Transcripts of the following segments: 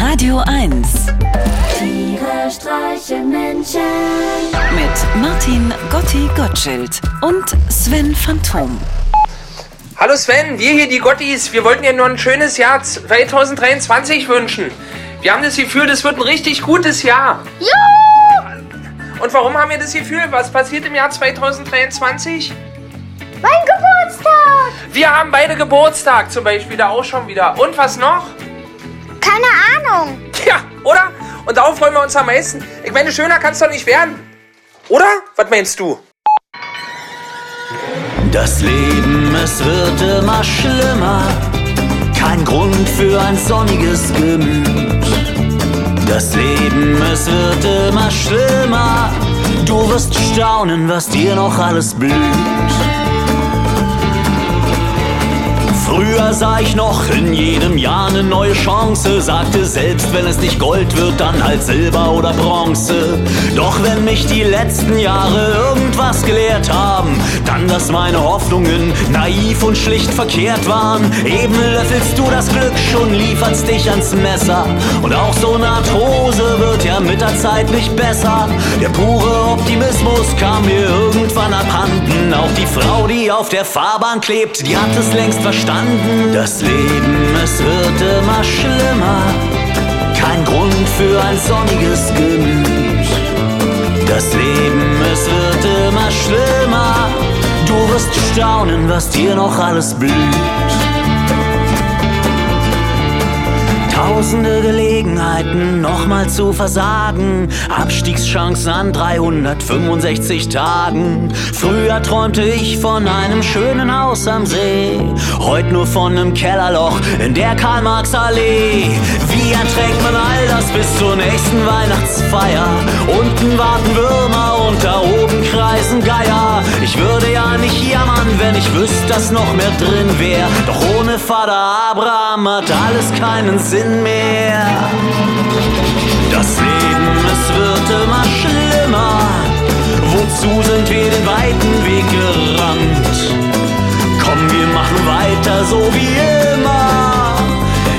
Radio 1 Tiere streichen Menschen. mit Martin Gotti Gottschild und Sven Phantom. Hallo Sven, wir hier die Gottis, wir wollten dir nur ein schönes Jahr 2023 wünschen. Wir haben das Gefühl, das wird ein richtig gutes Jahr. Juhu! Und warum haben wir das Gefühl? Was passiert im Jahr 2023? Mein Geburtstag! Wir haben beide Geburtstag zum Beispiel, da auch schon wieder. Und was noch? Keine Ahnung. Ja, oder? Und darauf freuen wir uns am meisten. Ich meine, schöner kann es doch nicht werden. Oder? Was meinst du? Das Leben, es wird immer schlimmer. Kein Grund für ein sonniges Gemüt. Das Leben, es wird immer schlimmer. Du wirst staunen, was dir noch alles blüht. Früher sah ich noch in jedem Jahr eine neue Chance, sagte selbst wenn es nicht Gold wird, dann halt Silber oder Bronze. Doch wenn mich die letzten Jahre irgendwas gelehrt haben, dann dass meine Hoffnungen naiv und schlicht verkehrt waren. Eben löffelst du das Glück schon, lieferst dich ans Messer. Und auch so eine Arthrose wird ja mit der Zeit nicht besser. Der pure Optimismus kam mir irgendwann abhanden. Auch die Frau, die auf der Fahrbahn klebt, die hat es längst verstanden. Das Leben, es wird immer schlimmer. Kein Grund für ein sonniges Gemüt. Das Leben, es wird immer schlimmer. Du wirst staunen, was dir noch alles blüht. Tausende Gelegenheiten, nochmal zu versagen. Abstiegschancen an 365 Tagen. Früher träumte ich von einem schönen Haus am See. Heute nur von einem Kellerloch in der Karl-Marx-Allee. Wie erträgt man all das bis zur nächsten Weihnachtsfeier? Unten warten Würmer ich wüsste, dass noch mehr drin wär. Doch ohne Vater Abraham hat alles keinen Sinn mehr. Das Leben, es wird immer schlimmer. Wozu sind wir den weiten Weg gerannt? Komm, wir machen weiter so wie immer.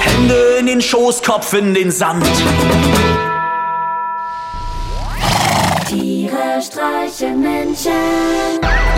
Hände in den Schoß, Kopf in den Sand. Tiere streichen Menschen.